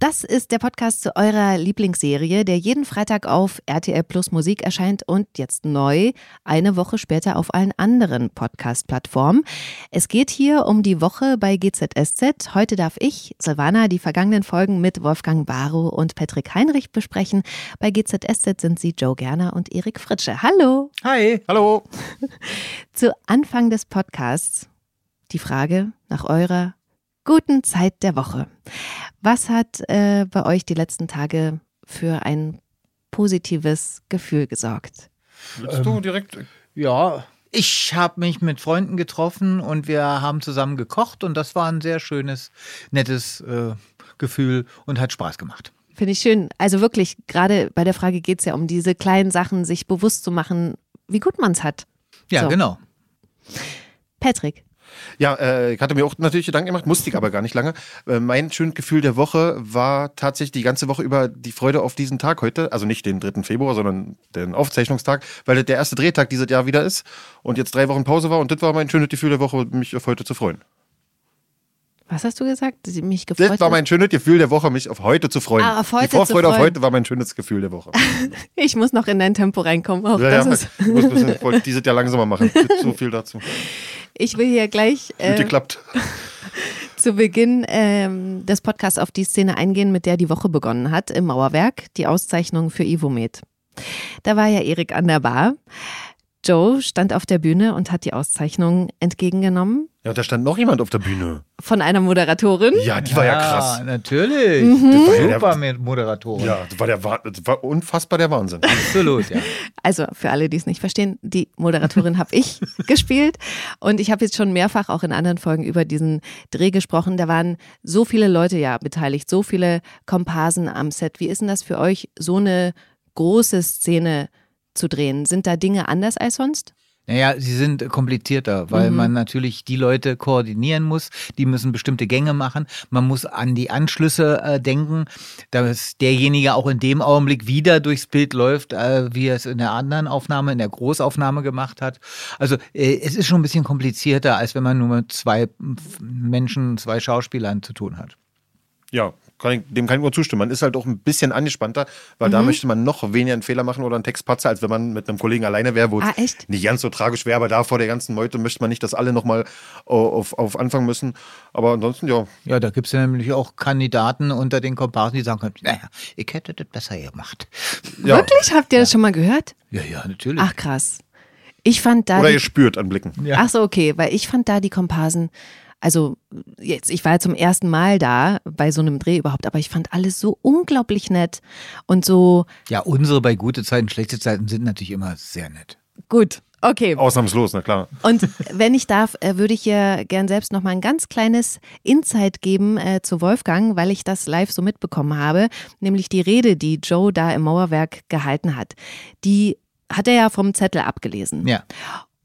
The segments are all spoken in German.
Das ist der Podcast zu eurer Lieblingsserie, der jeden Freitag auf RTL Plus Musik erscheint und jetzt neu, eine Woche später auf allen anderen Podcast-Plattformen. Es geht hier um die Woche bei GZSZ. Heute darf ich, Silvana, die vergangenen Folgen mit Wolfgang Barrow und Patrick Heinrich besprechen. Bei GZSZ sind sie Joe Gerner und Erik Fritsche. Hallo! Hi, hallo! Zu Anfang des Podcasts die Frage nach eurer guten Zeit der Woche. Was hat äh, bei euch die letzten Tage für ein positives Gefühl gesorgt? Willst du direkt? Ja, ich habe mich mit Freunden getroffen und wir haben zusammen gekocht und das war ein sehr schönes, nettes äh, Gefühl und hat Spaß gemacht. Finde ich schön. Also wirklich, gerade bei der Frage geht es ja um diese kleinen Sachen, sich bewusst zu machen, wie gut man es hat. Ja, So. genau. Patrick. Ja, äh, ich hatte mir auch natürlich Gedanken gemacht, musste ich aber gar nicht lange. Äh, mein schönes Gefühl der Woche war tatsächlich die ganze Woche über die Freude auf diesen Tag heute. Also nicht den 3. Februar, sondern den Aufzeichnungstag, weil das der erste Drehtag dieses Jahr wieder ist und jetzt drei Wochen Pause war. Und das war mein schönes Gefühl der Woche, mich auf heute zu freuen. Was hast du gesagt? Mich gefreut. Das war mein schönes Gefühl der Woche, mich auf heute zu freuen. Ah, auf heute die Vorfreude auf heute war mein schönes Gefühl der Woche. ich muss noch in dein Tempo reinkommen. Auch ja, das ja, ist, ich muss ein bisschen, dieses Jahr langsamer machen. So viel dazu. Ich will hier gleich äh, geklappt. zu Beginn ähm, des Podcasts auf die Szene eingehen, mit der die Woche begonnen hat, im Mauerwerk, die Auszeichnung für Ivomed. Da war ja Erik an der Bar. Joe stand auf der Bühne und hat die Auszeichnung entgegengenommen Ja, da stand noch jemand auf der Bühne. von einer Moderatorin. Ja, die war ja krass. natürlich. Mhm. Das war ja Super mit Moderatorin. ja, das war, der, das war unfassbar der Wahnsinn. Absolut, ja. Also für alle, die es nicht verstehen, die Moderatorin habe ich gespielt und ich habe jetzt schon mehrfach auch in anderen Folgen über diesen Dreh gesprochen. Da waren so viele Leute ja beteiligt, so viele Komparsen am Set. Wie ist denn das für euch, so eine große Szene zu drehen? Sind da Dinge anders als sonst? Naja, sie sind komplizierter, weil Mhm. man natürlich die Leute koordinieren muss. Die müssen bestimmte Gänge machen. Man muss an die Anschlüsse äh, denken, dass derjenige auch in dem Augenblick wieder durchs Bild läuft, äh, wie er es in der anderen Aufnahme, in der Großaufnahme gemacht hat. Also äh, es ist schon ein bisschen komplizierter, als wenn man nur mit zwei Menschen, zwei Schauspielern zu tun hat. Ja, kann ich, dem kann ich nur zustimmen. Man ist halt auch ein bisschen angespannter, weil da möchte man noch weniger einen Fehler machen oder einen Textpatzer, als wenn man mit einem Kollegen alleine wäre, wo Ah, es echt? nicht ganz so tragisch wäre, aber da vor der ganzen Meute möchte man nicht, dass alle nochmal auf, auf Anfang müssen. Aber ansonsten, ja, Ja, da gibt es ja nämlich auch Kandidaten unter den Komparsen, die sagen können, naja, ich hätte das besser gemacht. ja. Wirklich? Habt ihr das schon mal gehört? Ja, ja, natürlich. Ach krass. Ich fand da. Oder ihr spürt an Blicken. Ja. Ach so, okay, weil ich fand da die Komparsen, also jetzt, ich war ja zum ersten Mal da bei so einem Dreh überhaupt, aber ich fand alles so unglaublich nett und so Ja, unsere bei gute Zeiten, schlechte Zeiten sind natürlich immer sehr nett. gut. Okay. Ausnahmslos, na klar. Und wenn ich darf, äh, würde ich hier gern selbst noch mal ein ganz kleines Insight geben äh, zu Wolfgang, weil ich das live so mitbekommen habe, nämlich die Rede, die Joe da im Mauerwerk gehalten hat. Die hat er ja vom Zettel abgelesen. Ja.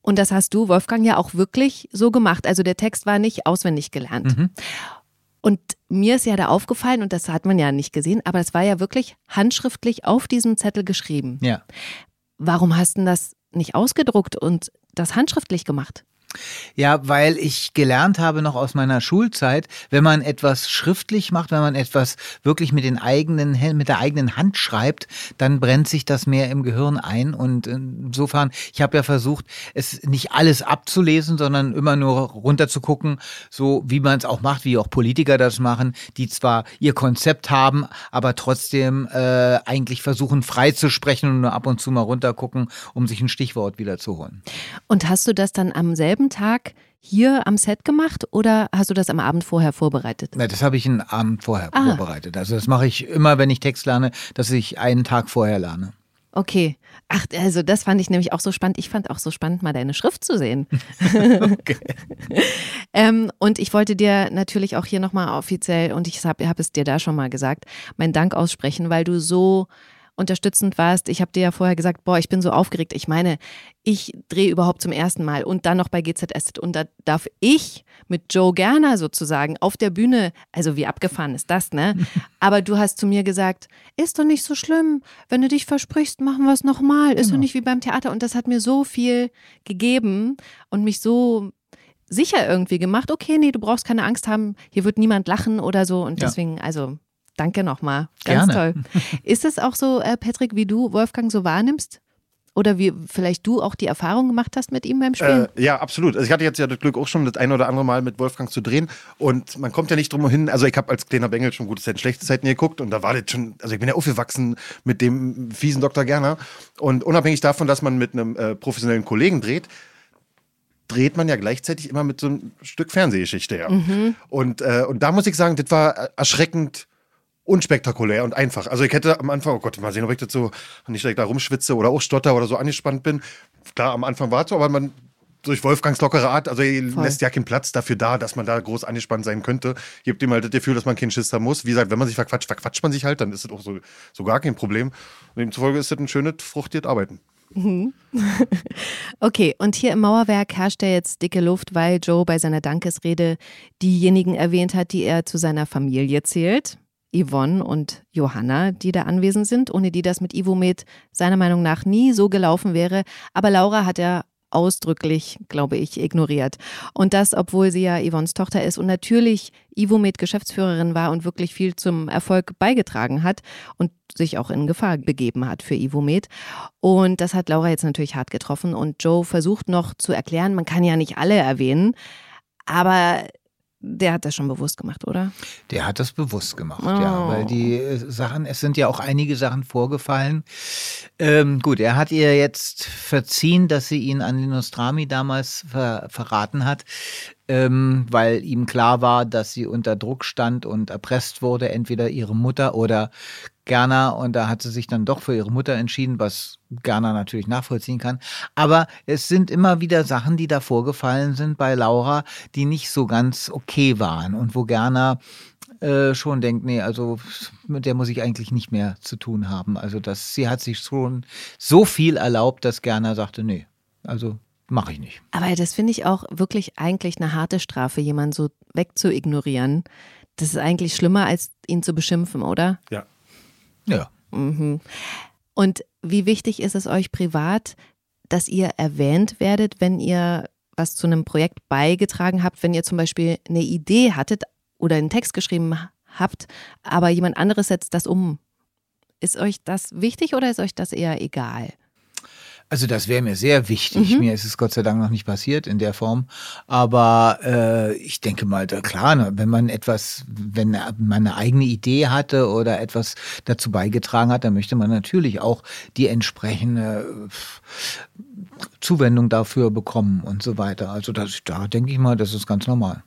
Und das hast du, Wolfgang, ja auch wirklich so gemacht. Also der Text war nicht auswendig gelernt. Mhm. Und mir ist ja da aufgefallen, und das hat man ja nicht gesehen, aber es war ja wirklich handschriftlich auf diesem Zettel geschrieben. Ja. Warum hast du denn das nicht ausgedruckt und das handschriftlich gemacht? Ja, weil ich gelernt habe noch aus meiner Schulzeit, wenn man etwas schriftlich macht, wenn man etwas wirklich mit den eigenen mit der eigenen Hand schreibt, dann brennt sich das mehr im Gehirn ein und insofern, ich habe ja versucht, es nicht alles abzulesen, sondern immer nur runter zu gucken, so wie man es auch macht, wie auch Politiker das machen, die zwar ihr Konzept haben, aber trotzdem äh, eigentlich versuchen frei zu sprechen und nur ab und zu mal runtergucken, um sich ein Stichwort wiederzuholen. Und hast du das dann am selben Tag hier am Set gemacht oder hast du das am Abend vorher vorbereitet? Na, das habe ich einen Abend vorher Ah. vorbereitet. Also das mache ich immer, wenn ich Text lerne, dass ich einen Tag vorher lerne. Okay. Ach, also das fand ich nämlich auch so spannend. Ich fand auch so spannend, mal deine Schrift zu sehen. ähm, und ich wollte dir natürlich auch hier nochmal offiziell, und ich habe hab es dir da schon mal gesagt, meinen Dank aussprechen, weil du so unterstützend warst. Ich habe dir ja vorher gesagt, boah, ich bin so aufgeregt. Ich meine, ich drehe überhaupt zum ersten Mal und dann noch bei GZS und da darf ich mit Joe Gerner sozusagen auf der Bühne, also wie abgefahren ist das, ne? Aber du hast zu mir gesagt, ist doch nicht so schlimm, wenn du dich versprichst, machen wir es nochmal, ist genau. doch nicht wie beim Theater und das hat mir so viel gegeben und mich so sicher irgendwie gemacht, okay, nee, du brauchst keine Angst haben, hier wird niemand lachen oder so und deswegen, also danke nochmal, ganz Gerne. toll. Ist es auch so, äh, Patrick, wie du Wolfgang so wahrnimmst? Oder wie vielleicht du auch die Erfahrung gemacht hast mit ihm beim Spielen? Äh, ja, absolut. Also ich hatte jetzt ja das Glück auch schon das ein oder andere Mal mit Wolfgang zu drehen und man kommt ja nicht drum hin. Also ich habe als kleiner Bengel schon gute Zeiten, schlechte Zeiten geguckt und da war das schon, also ich bin ja aufgewachsen mit dem fiesen Dr. Gerner und unabhängig davon, dass man mit einem äh, professionellen Kollegen dreht, dreht man ja gleichzeitig immer mit so einem Stück Fernsehgeschichte her. Mhm. Und, äh, und da muss ich sagen, das war erschreckend unspektakulär und einfach. Also ich hätte am Anfang, oh Gott, mal sehen, ob ich das so nicht direkt da rumschwitze oder auch stotter oder so angespannt bin. Klar, am Anfang war es so, aber man durch Wolfgangs lockere Art, also er lässt ja keinen Platz dafür da, dass man da groß angespannt sein könnte. Gibt ihm halt das Gefühl, dass man keinen Schiss haben muss. Wie gesagt, wenn man sich verquatscht, verquatscht man sich halt, dann ist das auch so, so gar kein Problem. Und demzufolge ist das ein schönes, fruchtiert Arbeiten. Mhm. Okay, und hier im Mauerwerk herrscht ja jetzt dicke Luft, weil Joe bei seiner Dankesrede diejenigen erwähnt hat, die er zu seiner Familie zählt. Yvonne und Johanna, die da anwesend sind, ohne die das mit Ivomed seiner Meinung nach nie so gelaufen wäre. Aber Laura hat er ausdrücklich, glaube ich, ignoriert. Und das, obwohl sie ja Yvonnes Tochter ist und natürlich Ivomed Geschäftsführerin war und wirklich viel zum Erfolg beigetragen hat und sich auch in Gefahr begeben hat für Ivomed. Und das hat Laura jetzt natürlich hart getroffen und Joe versucht noch zu erklären, man kann ja nicht alle erwähnen, aber der hat das schon bewusst gemacht, oder? Der hat das bewusst gemacht, oh. ja. Weil die äh, Sachen, es sind ja auch einige Sachen vorgefallen. Ähm, gut, er hat ihr jetzt verziehen, dass sie ihn an den Nostrami damals ver verraten hat ähm, weil ihm klar war, dass sie unter Druck stand und erpresst wurde, entweder ihre Mutter oder Gerner. Und da hat sie sich dann doch für ihre Mutter entschieden, was Gerner natürlich nachvollziehen kann. Aber es sind immer wieder Sachen, die da vorgefallen sind bei Laura, die nicht so ganz okay waren und wo Gerner äh, schon denkt, nee, also mit der muss ich eigentlich nicht mehr zu tun haben. Also das, sie hat sich schon so viel erlaubt, dass Gerner sagte, nee, also mache ich nicht. Aber das finde ich auch wirklich eigentlich eine harte Strafe, jemanden so wegzuignorieren. Das ist eigentlich schlimmer, als ihn zu beschimpfen, oder? Ja. Ja. Mhm. Und wie wichtig ist es euch privat, dass ihr erwähnt werdet, wenn ihr was zu einem Projekt beigetragen habt, wenn ihr zum Beispiel eine Idee hattet oder einen Text geschrieben habt, aber jemand anderes setzt das um? Ist euch das wichtig oder ist euch das eher egal? Also das wäre mir sehr wichtig. Mhm. Mir ist es Gott sei Dank noch nicht passiert in der Form. Aber äh, ich denke mal, da, klar, ne, wenn man etwas, wenn man eine eigene Idee hatte oder etwas dazu beigetragen hat, dann möchte man natürlich auch die entsprechende Zuwendung dafür bekommen und so weiter. Also das, da denke ich mal, das ist ganz normal.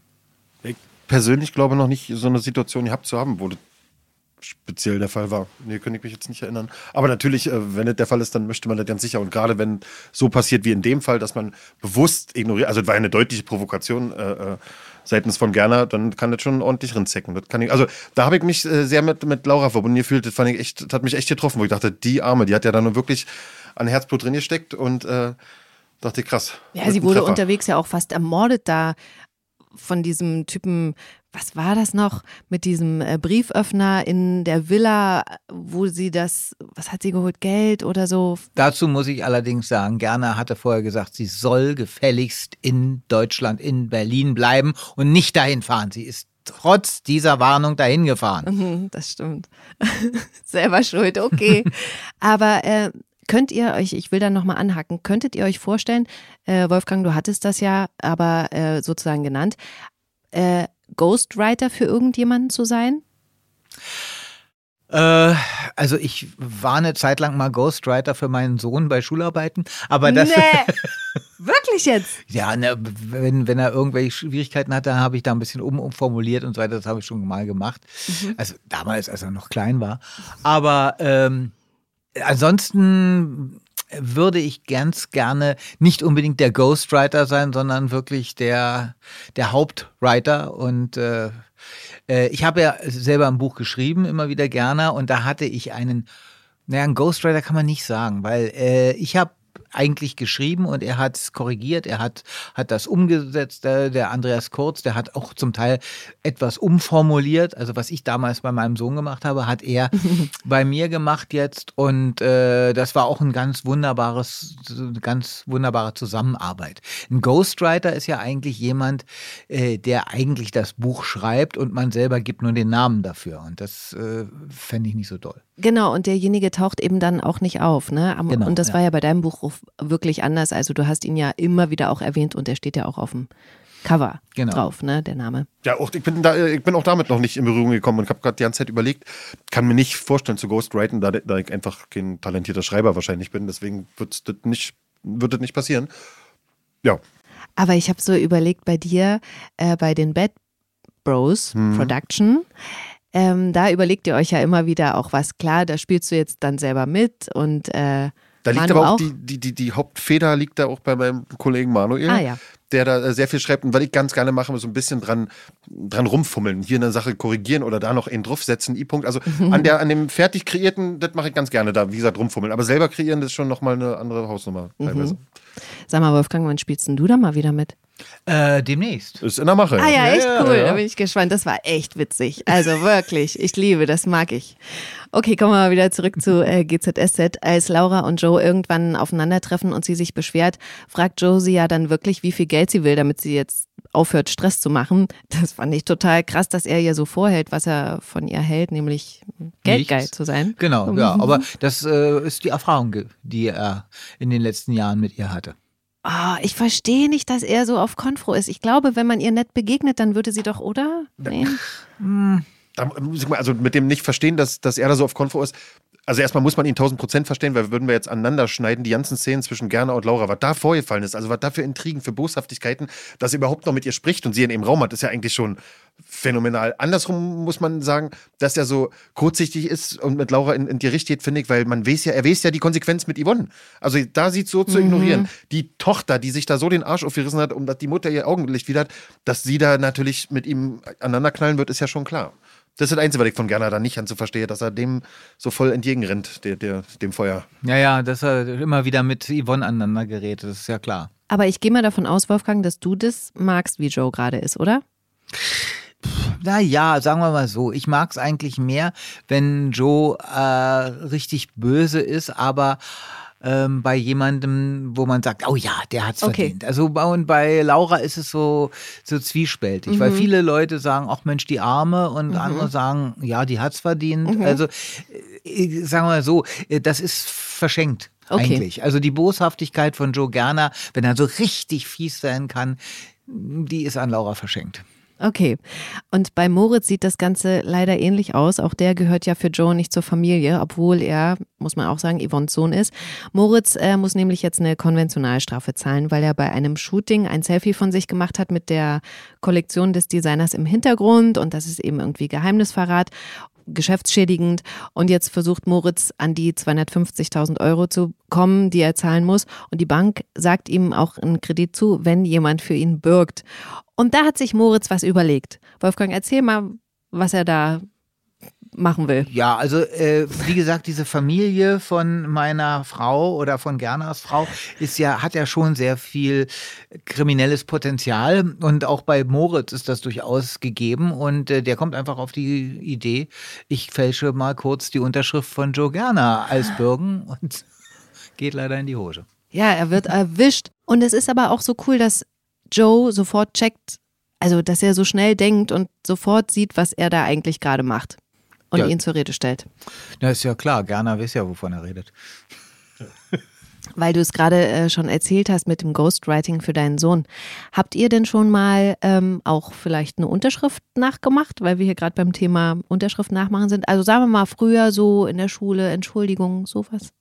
Ich persönlich glaube noch nicht, so eine Situation gehabt zu haben, wo speziell der Fall war. Nee, könnte ich mich jetzt nicht erinnern. Aber natürlich, äh, wenn das der Fall ist, dann möchte man das ganz sicher. Und gerade wenn so passiert wie in dem Fall, dass man bewusst ignoriert, also es war eine deutliche Provokation äh, äh, seitens von Gerner, dann kann das schon ordentlich rinzecken. Das kann ich, also da habe ich mich äh, sehr mit, mit Laura verbunden gefühlt. Das fand ich echt, das hat mich echt getroffen, wo ich dachte, die Arme, die hat ja da nur wirklich an Herzblut drin gesteckt und äh, dachte, krass. Ja, sie wurde unterwegs ja auch fast ermordet da von diesem Typen, was war das noch, mit diesem äh, Brieföffner in der Villa, wo sie das, was hat sie geholt, Geld oder so? Dazu muss ich allerdings sagen, Gerner hatte vorher gesagt, sie soll gefälligst in Deutschland, in Berlin bleiben und nicht dahin fahren. Sie ist trotz dieser Warnung dahin gefahren. Mhm, das stimmt. Selber schuld, okay. Aber äh, Könnt ihr euch, ich will da nochmal anhaken, könntet ihr euch vorstellen, äh, Wolfgang, du hattest das ja aber äh, sozusagen genannt, äh, Ghostwriter für irgendjemanden zu sein? Äh, also ich war eine Zeit lang mal Ghostwriter für meinen Sohn bei Schularbeiten, aber das. Nee. Wirklich jetzt? ja, ne, wenn, wenn er irgendwelche Schwierigkeiten hatte, habe ich da ein bisschen um, umformuliert und so weiter. Das habe ich schon mal gemacht. Mhm. Also damals, als er noch klein war. Aber ähm, ansonsten würde ich ganz gerne nicht unbedingt der Ghostwriter sein, sondern wirklich der, der Hauptwriter. Und äh, äh, ich habe ja selber ein Buch geschrieben, immer wieder gerne, und da hatte ich einen Naja, ein Ghostwriter kann man nicht sagen, weil äh, ich habe eigentlich geschrieben und er hat es korrigiert, er hat, hat das umgesetzt, der, Andreas Kurz, der hat auch zum Teil etwas umformuliert. Also was ich damals bei meinem Sohn gemacht habe, hat er bei mir gemacht jetzt und äh, das war auch ein ganz wunderbares, ganz wunderbare Zusammenarbeit. Ein Ghostwriter ist ja eigentlich jemand, äh, der eigentlich das Buch schreibt und man selber gibt nur den Namen dafür und das äh, fände ich nicht so doll. Genau, und derjenige taucht eben dann auch nicht auf. Ne? Aber, Genau, und das ja. war ja bei deinem Buch wirklich anders. Also du hast ihn ja immer wieder auch erwähnt und der steht ja auch auf dem Cover Genau. drauf, ne, der Name. Ja, auch, ich, bin da, ich bin auch damit noch nicht in Berührung gekommen und habe gerade die ganze Zeit überlegt, kann mir nicht vorstellen zu ghostwriten, da, da ich einfach kein talentierter Schreiber wahrscheinlich bin. Deswegen wird's das nicht, wird das nicht passieren. Ja, Aber ich habe so überlegt bei dir, äh, bei den Bad Bros Production, ähm, da überlegt ihr euch ja immer wieder auch was. Klar, da spielst du jetzt dann selber mit und äh, Da liegt Manu aber auch, auch? Die, die, die, die Hauptfeder liegt da auch bei meinem Kollegen Manuel, Ah, ja. der da äh, sehr viel schreibt. Und was ich ganz gerne mache, so ein bisschen dran, dran rumfummeln. Hier eine Sache korrigieren oder da noch einen draufsetzen, I-Punkt. Also an, der, an dem fertig kreierten, das mache ich ganz gerne da, wie gesagt, rumfummeln. Aber selber kreieren, das ist schon nochmal eine andere Hausnummer teilweise. sag mal, Wolfgang, wann spielst denn du da mal wieder mit? Äh, demnächst. Ist in der Mache. Ah ja, echt ja, cool. ja. Da bin ich gespannt. Das war echt witzig. Also wirklich, ich liebe, das mag ich. Okay, kommen wir mal wieder zurück zu äh, GZSZ. Als Laura und Joe irgendwann aufeinandertreffen und sie sich beschwert, fragt Joe sie ja dann wirklich, wie viel Geld sie will, damit sie jetzt aufhört, Stress zu machen. Das fand ich total krass, dass er ihr so vorhält, was er von ihr hält, nämlich geldgeil Nichts. zu sein. Genau, ja, aber das äh, ist die Erfahrung, die er in den letzten Jahren mit ihr hatte. Ah, ich verstehe nicht, dass er so auf Konfro ist. Ich glaube, wenn man ihr nett begegnet, dann würde sie doch, oder? Nee. Da muss ich mal, also mit dem nicht verstehen, dass, dass er da so auf Konfo ist. Also erstmal muss man ihn 1000 Prozent verstehen, weil würden wir jetzt aneinander schneiden, die ganzen Szenen zwischen Gerner und Laura, was da vorgefallen ist, also was da für Intrigen, für Boshaftigkeiten, dass er überhaupt noch mit ihr spricht und sie in ihrem Raum hat, ist ja eigentlich schon phänomenal. Andersrum muss man sagen, dass er so kurzsichtig ist und mit Laura in, in die Richtung geht, finde ich, weil man weiß ja, er weiß ja die Konsequenz mit Yvonne. Also da sie so zu ignorieren. Die Tochter, die sich da so den Arsch aufgerissen hat, um dass die Mutter ihr Augenlicht wieder hat, dass sie da natürlich mit ihm aneinanderknallen wird, ist ja schon klar. Das ist das Einzige, was ich von Gerner da nicht anzuverstehe, dass er dem so voll entgegenrennt, der, der, dem Feuer. Ja, ja, dass er immer wieder mit Yvonne aneinander gerät, das ist ja klar. Aber ich gehe mal davon aus, Wolfgang, dass du das magst, wie Joe gerade ist, oder? Na ja, sagen wir mal so, ich mag es eigentlich mehr, wenn Joe äh, richtig böse ist, aber ähm, bei jemandem, wo man sagt, oh ja, der hat's Okay. verdient. Also bei, und bei Laura ist es so, so zwiespältig, weil viele Leute sagen, ach Mensch, die Arme und andere sagen, ja, die hat's verdient. Also äh, sagen wir mal so, äh, das ist verschenkt. Okay. Eigentlich. Also die Boshaftigkeit von Joe Gerner, wenn er so richtig fies sein kann, die ist an Laura verschenkt. Okay. Und bei Moritz sieht das Ganze leider ähnlich aus. Auch der gehört ja für Joe nicht zur Familie, obwohl er, muss man auch sagen, Yvonnes Sohn ist. Moritz äh, muss nämlich jetzt eine Konventionalstrafe zahlen, weil er bei einem Shooting ein Selfie von sich gemacht hat mit der Kollektion des Designers im Hintergrund und das ist eben irgendwie Geheimnisverrat geschäftsschädigend. Und jetzt versucht Moritz an die 250.000 Euro zu kommen, die er zahlen muss. Und die Bank sagt ihm auch einen Kredit zu, wenn jemand für ihn bürgt. Und da hat sich Moritz was überlegt. Wolfgang, erzähl mal, was er da machen will. Ja, also äh, wie gesagt, diese Familie von meiner Frau oder von Gerners Frau ist ja, hat ja schon sehr viel kriminelles Potenzial und auch bei Moritz ist das durchaus gegeben und äh, der kommt einfach auf die Idee, ich fälsche mal kurz die Unterschrift von Joe Gerner als Bürgen und geht leider in die Hose. Ja, er wird erwischt. Und es ist aber auch so cool, dass Joe sofort checkt, also dass er so schnell denkt und sofort sieht, was er da eigentlich gerade macht. Und Ja. ihn zur Rede stellt. Na ist ja klar, Gerner weiß ja, wovon er redet. Weil du es gerade äh, schon erzählt hast mit dem Ghostwriting für deinen Sohn. Habt ihr denn schon mal ähm, auch vielleicht eine Unterschrift nachgemacht, weil wir hier gerade beim Thema Unterschrift nachmachen sind? Also sagen wir mal früher so in der Schule, Entschuldigung, sowas.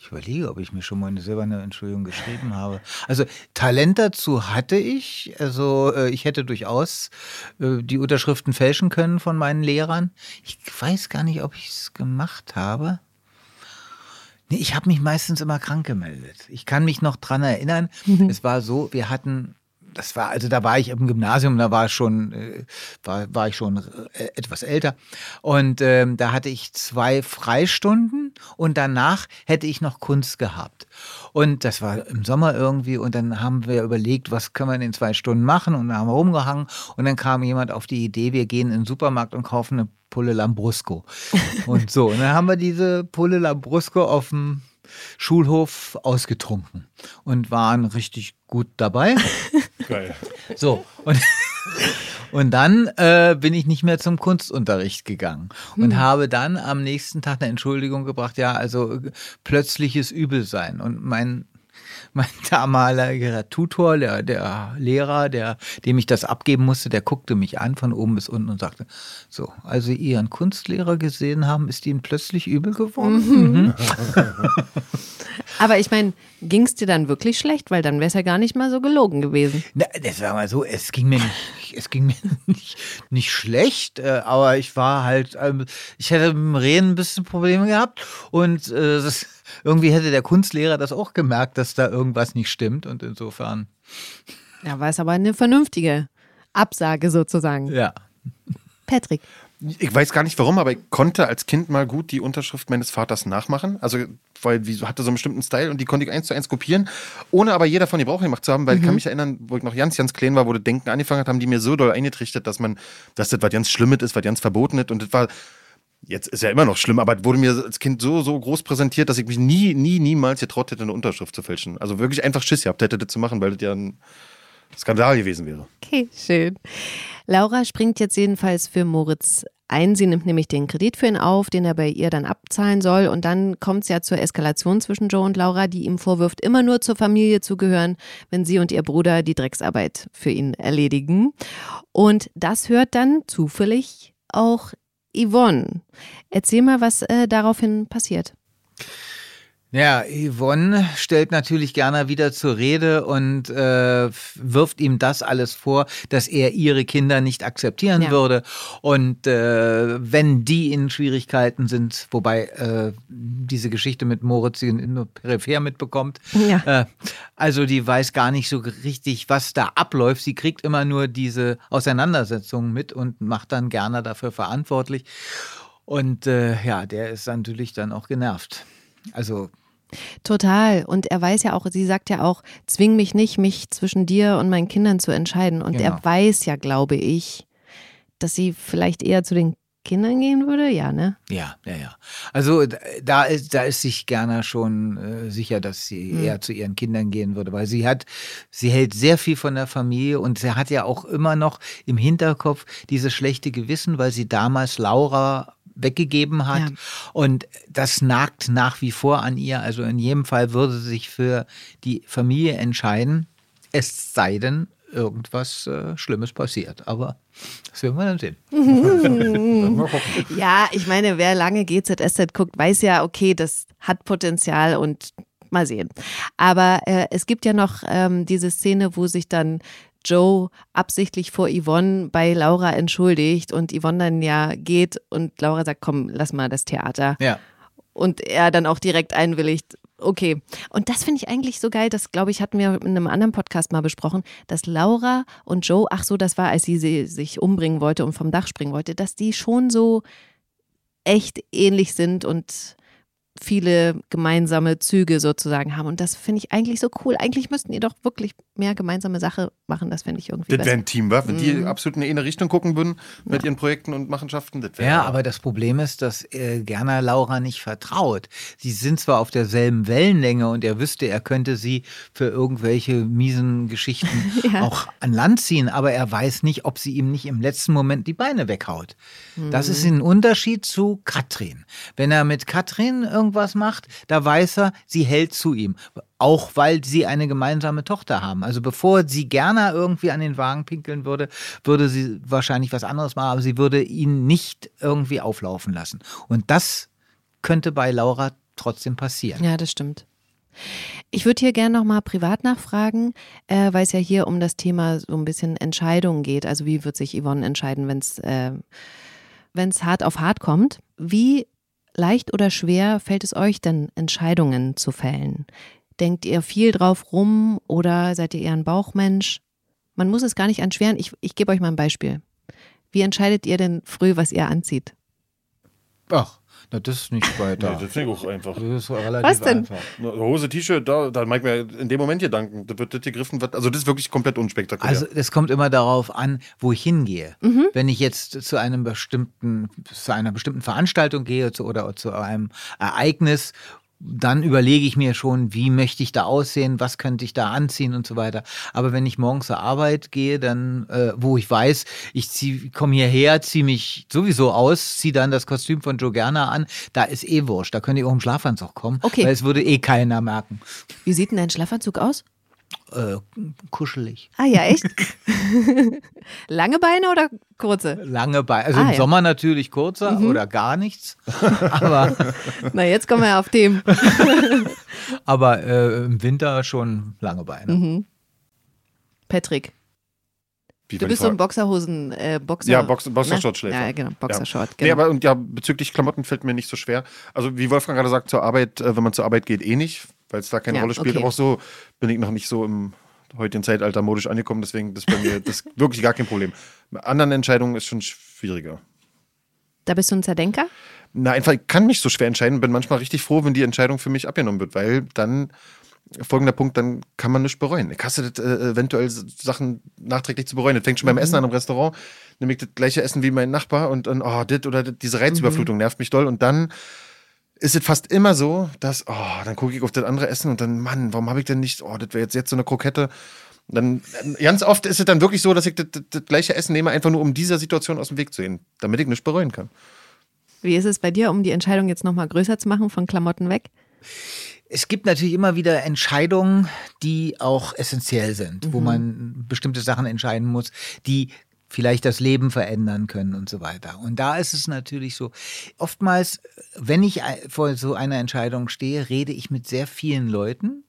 Ich überlege, ob ich mir schon mal eine selber eine Entschuldigung geschrieben habe. Also Talent dazu hatte ich. Also äh, ich hätte durchaus äh, die Unterschriften fälschen können von meinen Lehrern. Ich weiß gar nicht, ob ich es gemacht habe. Nee, ich habe mich meistens immer krank gemeldet. Ich kann mich noch dran erinnern. Es war so, wir hatten das war, also da war ich im Gymnasium, da war schon, äh, war, war ich schon äh, etwas älter. Und ähm, da hatte ich zwei Freistunden und danach hätte ich noch Kunst gehabt. Und das war im Sommer irgendwie und dann haben wir überlegt, was können wir in den zwei Stunden machen und dann haben wir rumgehangen und dann kam jemand auf die Idee, wir gehen in den Supermarkt und kaufen eine Pulle Lambrusco. und so, und dann haben wir diese Pulle Lambrusco auf dem Schulhof ausgetrunken und waren richtig gut dabei. Geil. So, und, und dann äh, bin ich nicht mehr zum Kunstunterricht gegangen und Hm. habe dann am nächsten Tag eine Entschuldigung gebracht, ja, also äh, plötzliches Übelsein. Und mein, mein damaliger Tutor, der, der Lehrer, der, dem ich das abgeben musste, der guckte mich an von oben bis unten und sagte, so, als Sie Ihren Kunstlehrer gesehen haben, ist Ihnen plötzlich übel geworden? Mhm. Aber ich meine, ging es dir dann wirklich schlecht? Weil dann wäre es ja gar nicht mal so gelogen gewesen. Na, das war mal so, es ging mir nicht, es ging mir nicht, nicht schlecht, äh, aber ich war halt, ähm, ich hätte mit dem Reden ein bisschen Probleme gehabt und äh, das, irgendwie hätte der Kunstlehrer das auch gemerkt, dass da irgendwas nicht stimmt und insofern, Ja, war es aber eine vernünftige Absage sozusagen. ja. Patrick. Ich weiß gar nicht warum, aber ich konnte als Kind mal gut die Unterschrift meines Vaters nachmachen. Also, weil die hatte so einen bestimmten Style und die konnte ich eins zu eins kopieren, ohne aber jeder von Gebrauch gemacht zu haben, weil ich kann mich erinnern, wo ich noch ganz, ganz klein war, wo das Denken angefangen hat, haben die mir so doll eingetrichtert, dass man, dass das was ganz Schlimmes ist, was ganz verboten ist und das war, jetzt ist ja immer noch schlimm, aber es wurde mir als Kind so, so groß präsentiert, dass ich mich nie, nie, niemals getraut hätte, eine Unterschrift zu fälschen. Also wirklich einfach Schiss gehabt hätte, das zu machen, weil das ja ein Skandal gewesen wäre. Okay, schön. Laura springt jetzt jedenfalls für Moritz ein. Sie nimmt nämlich den Kredit für ihn auf, den er bei ihr dann abzahlen soll. Und dann kommt es ja zur Eskalation zwischen Joe und Laura, die ihm vorwirft, immer nur zur Familie zu gehören, wenn sie und ihr Bruder die Drecksarbeit für ihn erledigen. Und das hört dann zufällig auch Yvonne. Erzähl mal, was äh, daraufhin passiert. Ja, Yvonne stellt natürlich gerne wieder zur Rede und äh, wirft ihm das alles vor, dass er ihre Kinder nicht akzeptieren Ja. würde. Und äh, wenn die in Schwierigkeiten sind, wobei äh, diese Geschichte mit Moritz sie nur peripher mitbekommt, Ja. äh, also die weiß gar nicht so richtig, was da abläuft. Sie kriegt immer nur diese Auseinandersetzungen mit und macht dann gerne dafür verantwortlich. Und äh, ja, der ist natürlich dann auch genervt. Also Total. Und er weiß ja auch, sie sagt ja auch, zwing mich nicht, mich zwischen dir und meinen Kindern zu entscheiden. Und Genau. er weiß ja, glaube ich, dass sie vielleicht eher zu den Kindern gehen würde. Ja, ne? Ja, ja, ja. Also da ist, da ist sich Gerner schon äh, sicher, dass sie Hm. eher zu ihren Kindern gehen würde, weil sie hat, sie hält sehr viel von der Familie und sie hat ja auch immer noch im Hinterkopf dieses schlechte Gewissen, weil sie damals Laura weggegeben hat Ja. und das nagt nach wie vor an ihr. Also in jedem Fall würde sie sich für die Familie entscheiden, es sei denn, irgendwas äh, Schlimmes passiert. Aber das werden wir dann sehen. Ja, ich meine, wer lange GZSZ guckt, weiß ja, okay, das hat Potenzial und mal sehen. Aber äh, es gibt ja noch ähm, diese Szene, wo sich dann Joe absichtlich vor Yvonne bei Laura entschuldigt und Yvonne dann ja geht und Laura sagt, komm, lass mal das Theater. Ja. und er dann auch direkt einwilligt. Okay. Und das finde ich eigentlich so geil, das glaube ich, hatten wir in einem anderen Podcast mal besprochen, dass Laura und Joe, ach so, das war, als sie, sie sich umbringen wollte und vom Dach springen wollte, dass die schon so echt ähnlich sind und viele gemeinsame Züge sozusagen haben. Und das finde ich eigentlich so cool. Eigentlich müssten ihr doch wirklich mehr gemeinsame Sache machen. Das finde ich irgendwie Das wäre ein Team, wa? Wenn Mhm. die absolut in eine Richtung gucken würden mit ihren Projekten und Machenschaften, das wäre. Ja, aber das Problem ist, dass äh, Gerner Laura nicht vertraut. Sie sind zwar auf derselben Wellenlänge und er wüsste, er könnte sie für irgendwelche miesen Geschichten Ja. auch an Land ziehen, aber er weiß nicht, ob sie ihm nicht im letzten Moment die Beine weghaut. Das ist ein Unterschied zu Katrin. Wenn er mit Katrin irgendwas macht, da weiß er, sie hält zu ihm. Auch weil sie eine gemeinsame Tochter haben. Also bevor sie gerne irgendwie an den Wagen pinkeln würde, würde sie wahrscheinlich was anderes machen, aber sie würde ihn nicht irgendwie auflaufen lassen. Und das könnte bei Laura trotzdem passieren. Ja, das stimmt. Ich würde hier gerne nochmal privat nachfragen, äh, weil es ja hier um das Thema so ein bisschen Entscheidungen geht. Also wie wird sich Yvonne entscheiden, wenn es äh, hart auf hart kommt? Wie leicht oder schwer fällt es euch denn, Entscheidungen zu fällen? Denkt ihr viel drauf rum oder seid ihr eher ein Bauchmensch? Man muss es gar nicht anschweren. Ich, ich gebe euch mal ein Beispiel. Wie entscheidet ihr denn früh, was ihr anzieht? Ach, na, das ist nicht weiter. Nee, das finde ich auch einfach. das ist relativ Was denn? einfach. Hose, T-Shirt, da, da mag mir in dem Moment Gedanken. Da wird das gegriffen, also das ist wirklich komplett unspektakulär. Also es kommt immer darauf an, wo ich hingehe. Mhm. Wenn ich jetzt zu einem bestimmten, zu einer bestimmten Veranstaltung gehe zu, oder zu einem Ereignis, dann überlege ich mir schon, wie möchte ich da aussehen, was könnte ich da anziehen und so weiter. Aber wenn ich morgens zur Arbeit gehe, dann, äh, wo ich weiß, ich komme hierher, ziehe mich sowieso aus, ziehe dann das Kostüm von Joe Gerner an, da ist eh wurscht. Da könnt ihr auch im Schlafanzug kommen, Okay. weil es würde eh keiner merken. Wie sieht denn dein Schlafanzug aus? Äh, kuschelig. Ah ja, echt? Lange Beine oder kurze? Lange bei, also Ah, im ja. Mhm. Sommer natürlich kurzer oder gar nichts. aber Na, jetzt kommen wir auf dem. aber äh, im Winter schon lange Beine. Mhm. Patrick, Wie, du bist so ein Boxerhosen, äh, Boxer. Ja, Box, Boxershort-Schläfer. Ja, genau, Boxershort. Ja. Nee, Genau. aber und ja, bezüglich Klamotten fällt mir nicht so schwer. Also wie Wolfgang gerade sagt, zur Arbeit, äh, wenn man zur Arbeit geht, eh nicht, weil es da keine Ja, Rolle spielt. okay. Aber auch so bin ich noch nicht so im heutigen Zeitalter modisch angekommen, deswegen das ist bei mir das wirklich gar kein Problem. Bei anderen Entscheidungen ist schon schwieriger. da bist du ein Zerdenker? Na, einfach, ich kann mich so schwer entscheiden, bin manchmal richtig froh, wenn die Entscheidung für mich abgenommen wird, weil dann folgender Punkt, dann kann man nichts bereuen. Ich hasse das, äh, eventuell Sachen nachträglich zu bereuen. Das fängt schon beim Essen an im Restaurant, nämlich das gleiche Essen wie mein Nachbar und dann, oh, das oder das, diese Reizüberflutung nervt mich doll und dann ist es fast immer so, dass, oh, dann gucke ich auf das andere Essen und dann, Mann, warum habe ich denn nicht, oh, das wäre jetzt, jetzt so eine Krokette. Und Dann, äh, ganz oft ist es dann wirklich so, dass ich das, das, das gleiche Essen nehme, einfach nur um dieser Situation aus dem Weg zu gehen, damit ich nichts bereuen kann. Wie ist es bei dir, um die Entscheidung jetzt nochmal größer zu machen, von Klamotten weg? Es gibt natürlich immer wieder Entscheidungen, die auch essentiell sind, wo man bestimmte Sachen entscheiden muss, die vielleicht das Leben verändern können und so weiter. Und da ist es natürlich so, oftmals, wenn ich vor so einer Entscheidung stehe, rede ich mit sehr vielen Leuten,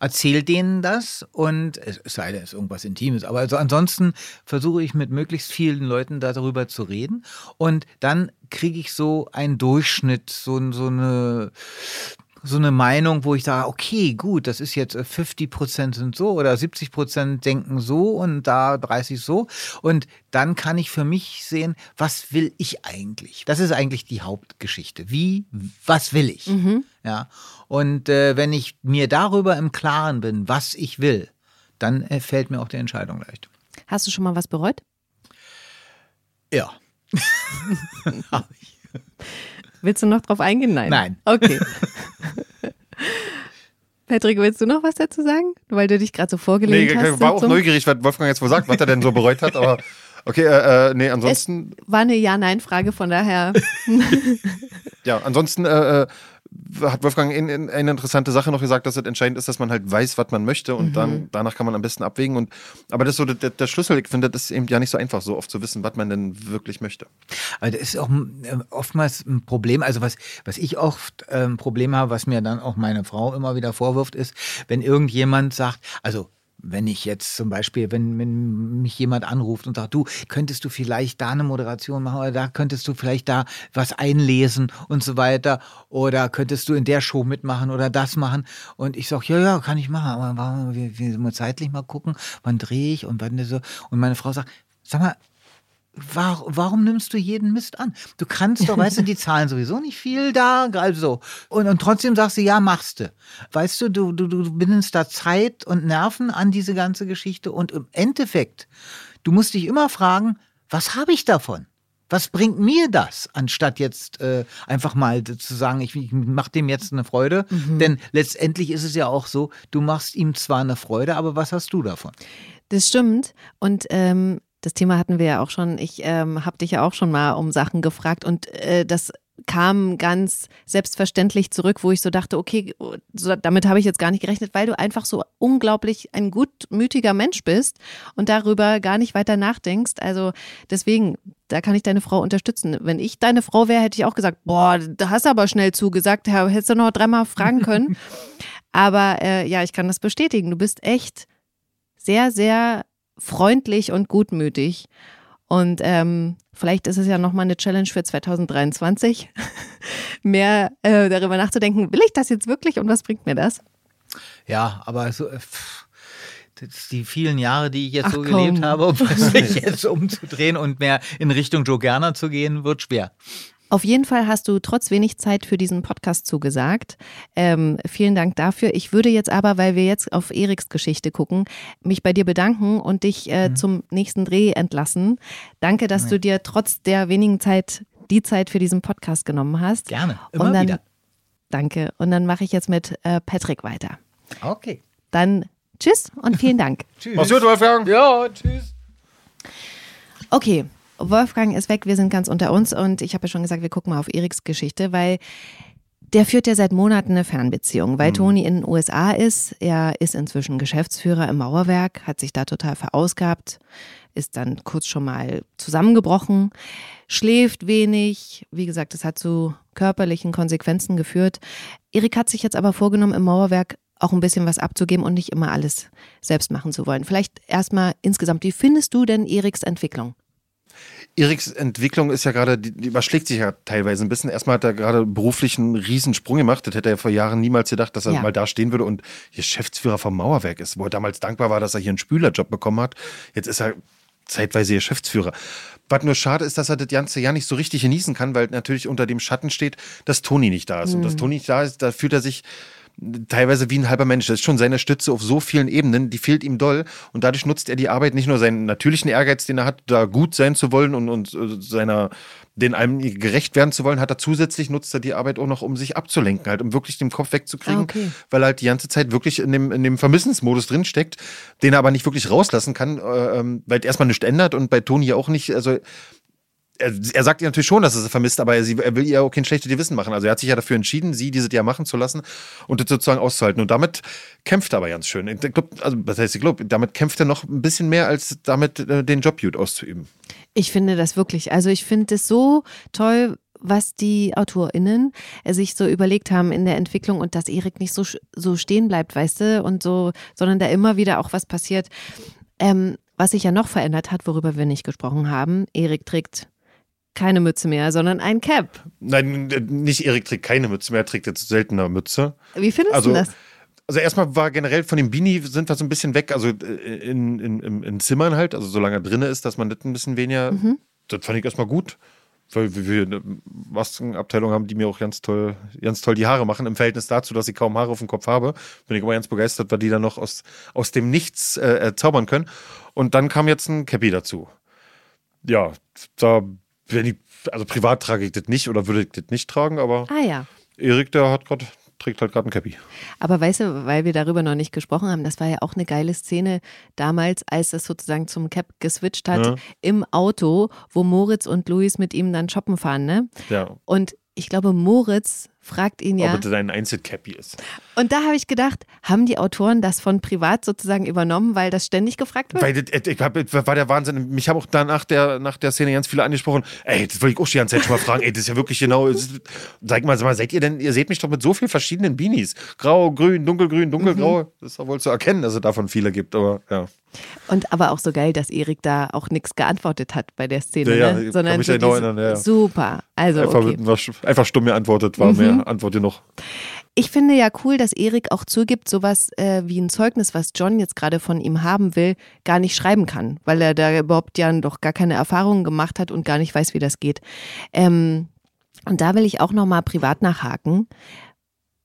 erzähle denen das und es es sei denn, es ist irgendwas Intimes, aber also ansonsten versuche ich mit möglichst vielen Leuten darüber zu reden und dann kriege ich so einen Durchschnitt, so, so eine so eine Meinung, wo ich sage, okay, gut, das ist jetzt äh, 50 Prozent sind so oder 70 Prozent denken so und da 30 so. Und dann kann ich für mich sehen, was will ich eigentlich? Das ist eigentlich die Hauptgeschichte. Wie, was will ich? Ja. Und äh, wenn ich mir darüber im Klaren bin, was ich will, dann äh, fällt mir auch die Entscheidung leicht. Hast du schon mal was bereut? Ja. Willst du noch drauf eingehen? Nein. Nein. Okay. Patrick, willst du noch was dazu sagen? Weil du dich gerade so Nee, vorgelehnt ich hast. war auch neugierig, was Wolfgang jetzt wohl sagt, was er denn so bereut hat, aber okay, äh, äh, nee, Es ansonsten, war eine Ja-Nein-Frage, von daher. ja, ansonsten äh, äh, hat Wolfgang in, in eine interessante Sache noch gesagt, dass es entscheidend ist, dass man halt weiß, was man möchte und dann danach kann man am besten abwägen und aber das ist so der, der Schlüssel, ich finde, das ist eben ja nicht so einfach, so oft zu wissen, was man denn wirklich möchte. Aber das ist auch äh, oftmals ein Problem. Also was, was ich oft ein Problem habe, was mir dann auch meine Frau immer wieder vorwirft, ist, wenn irgendjemand sagt, also wenn ich jetzt zum Beispiel, wenn, wenn mich jemand anruft und sagt, du, könntest du vielleicht da eine Moderation machen oder da könntest du vielleicht da was einlesen und so weiter oder könntest du in der Show mitmachen oder das machen? Und ich sage, ja, ja, kann ich machen, aber wir, wir mal zeitlich mal gucken, wann drehe ich und wann so. Und meine Frau sagt, sag mal, War, warum nimmst du jeden Mist an? Du kannst doch, weißt du, die zahlen sowieso nicht viel da, also. Und, und trotzdem sagst du, ja, machst du. Weißt du, du, du, du bindest da Zeit und Nerven an diese ganze Geschichte und im Endeffekt, du musst dich immer fragen, was habe ich davon? Was bringt mir das, anstatt jetzt äh, einfach mal zu sagen, ich, ich mache dem jetzt eine Freude? Denn letztendlich ist es ja auch so, du machst ihm zwar eine Freude, aber was hast du davon? Das stimmt. Und ähm, das Thema hatten wir ja auch schon. Ich ähm, habe dich ja auch schon mal um Sachen gefragt und äh, das kam ganz selbstverständlich zurück, wo ich so dachte, okay, so, damit habe ich jetzt gar nicht gerechnet, weil du einfach so unglaublich ein gutmütiger Mensch bist und darüber gar nicht weiter nachdenkst. Also deswegen, da kann ich deine Frau unterstützen. Wenn ich deine Frau wäre, hätte ich auch gesagt, boah, da hast du aber schnell zugesagt, hättest du noch dreimal fragen können. aber äh, ja, ich kann das bestätigen. Du bist echt sehr, sehr freundlich und gutmütig. Und ähm, vielleicht ist es ja nochmal eine Challenge für 2023, mehr äh, darüber nachzudenken, will ich das jetzt wirklich und was bringt mir das? Ja, aber so, äh, pff, die vielen Jahre, die ich jetzt Ach, so komm. gelebt habe, um sich jetzt umzudrehen und mehr in Richtung Joe Gerner zu gehen, wird schwer. Auf jeden Fall hast du trotz wenig Zeit für diesen Podcast zugesagt. Ähm, vielen Dank dafür. Ich würde jetzt aber, weil wir jetzt auf Eriks Geschichte gucken, mich bei dir bedanken und dich äh, Mhm. zum nächsten Dreh entlassen. Danke, dass du dir trotz der wenigen Zeit die Zeit für diesen Podcast genommen hast. Gerne. Immer und dann, wieder. Danke. Und dann mache ich jetzt mit äh, Patrick weiter. Okay. Dann tschüss und vielen Dank. Tschüss. Mach's gut, Wolfgang. Ja, tschüss. Okay, Wolfgang ist weg, wir sind ganz unter uns und ich habe ja schon gesagt, wir gucken mal auf Eriks Geschichte, weil der führt ja seit Monaten eine Fernbeziehung, weil Toni in den USA ist. Er ist inzwischen Geschäftsführer im Mauerwerk, hat sich da total verausgabt, ist dann kurz schon mal zusammengebrochen, schläft wenig. Wie gesagt, das hat zu körperlichen Konsequenzen geführt. Erik hat sich jetzt aber vorgenommen, im Mauerwerk auch ein bisschen was abzugeben und nicht immer alles selbst machen zu wollen. Vielleicht erstmal insgesamt, wie findest du denn Eriks Entwicklung? Eriks Entwicklung ist ja gerade, die, überschlägt sich ja teilweise ein bisschen. Erstmal hat er gerade beruflich einen Riesensprung gemacht. Das hätte er vor Jahren niemals gedacht, dass er Ja. mal da stehen würde und Geschäftsführer vom Mauerwerk ist, wo er damals dankbar war, dass er hier einen Spülerjob bekommen hat. Jetzt ist er zeitweise Geschäftsführer. Was nur schade ist, dass er das ganze Jahr nicht so richtig genießen kann, weil natürlich unter dem Schatten steht, dass Toni nicht da ist. Und dass Toni nicht da ist, da fühlt er sich teilweise wie ein halber Mensch. Das ist schon seine Stütze auf so vielen Ebenen, die fehlt ihm doll. Und dadurch nutzt er die Arbeit nicht nur seinen natürlichen Ehrgeiz, den er hat, da gut sein zu wollen und, und äh, seiner, den allem gerecht werden zu wollen, hat er zusätzlich nutzt er die Arbeit auch noch, um sich abzulenken, halt, um wirklich den Kopf wegzukriegen, Ah, okay. weil er halt die ganze Zeit wirklich in dem, in dem Vermissensmodus drinsteckt, den er aber nicht wirklich rauslassen kann, äh, ähm, weil erstmal nichts ändert und bei Toni ja auch nicht, also er, er sagt ihr natürlich schon, dass er sie vermisst, aber er, sie, er will ihr auch kein schlechtes Gewissen machen. Also er hat sich ja dafür entschieden, sie dieses Jahr machen zu lassen und das sozusagen auszuhalten. Und damit kämpft er aber ganz schön. Ich glaub, also, was heißt, ich glaube, damit kämpft er noch ein bisschen mehr, als damit äh, den Job gut auszuüben. Ich finde das wirklich, also ich finde es so toll, was die AutorInnen sich so überlegt haben in der Entwicklung und dass Erik nicht so, so stehen bleibt, weißt du, und so, sondern da immer wieder auch was passiert. Ähm, was sich ja noch verändert hat, worüber wir nicht gesprochen haben, Erik trägt keine Mütze mehr, sondern ein Cap. Nein, äh, nicht Erik trägt keine Mütze mehr, er trägt jetzt seltener Mütze. Wie findest Also, du das? also erstmal war generell von dem Beanie sind wir so ein bisschen weg, also äh, in, in, in, in Zimmern halt, also solange er drinne ist, dass man das ein bisschen weniger, das fand ich erstmal gut. Weil wir, eine Maskenabteilung haben, die mir auch ganz toll, ganz toll die Haare machen. Im Verhältnis dazu, dass ich kaum Haare auf dem Kopf habe, bin ich immer ganz begeistert, weil die dann noch aus, aus dem Nichts äh, äh, zaubern können. Und dann kam jetzt ein Cappy dazu. Ja, da wenn ich, also privat trage ich das nicht oder würde ich das nicht tragen, aber Ah ja. Erik, der hat grad, trägt halt gerade ein Cappy. Aber weißt du, weil wir darüber noch nicht gesprochen haben, das war ja auch eine geile Szene damals, als es sozusagen zum Cap geswitcht hat, Ja. im Auto, wo Moritz und Luis mit ihm dann shoppen fahren, ne? Ja. Und ich glaube, Moritz fragt ihn ja. Ob es ein Einzelcappy ist. Und da habe ich gedacht, haben die Autoren das von privat sozusagen übernommen, weil das ständig gefragt wird? Weil das, äh, ich hab, das war der Wahnsinn. Mich haben auch danach der, nach der Szene ganz viele angesprochen. Ey, das wollte ich auch die ganze Zeit schon mal fragen. Ey, das ist ja wirklich genau. ist- Sag mal, sag mal, seid ihr denn, ihr seht mich doch mit so vielen verschiedenen Beanies. Grau, grün, dunkelgrün, dunkelgrau. Das ist doch wohl zu erkennen, dass es davon viele gibt, aber ja. Und aber auch so geil, dass Erik da auch nichts geantwortet hat bei der Szene, Ja, ja, ne? ich sondern kann mich so genau erinnern, ja, super. Also Einfach, okay. einfach stumm geantwortet, war mehr Antwort genug. Ich finde ja cool, dass Erik auch zugibt, sowas äh, wie ein Zeugnis, was John jetzt gerade von ihm haben will, gar nicht schreiben kann, weil er da überhaupt ja doch gar keine Erfahrungen gemacht hat und gar nicht weiß, wie das geht. Ähm, und da will ich auch nochmal privat nachhaken.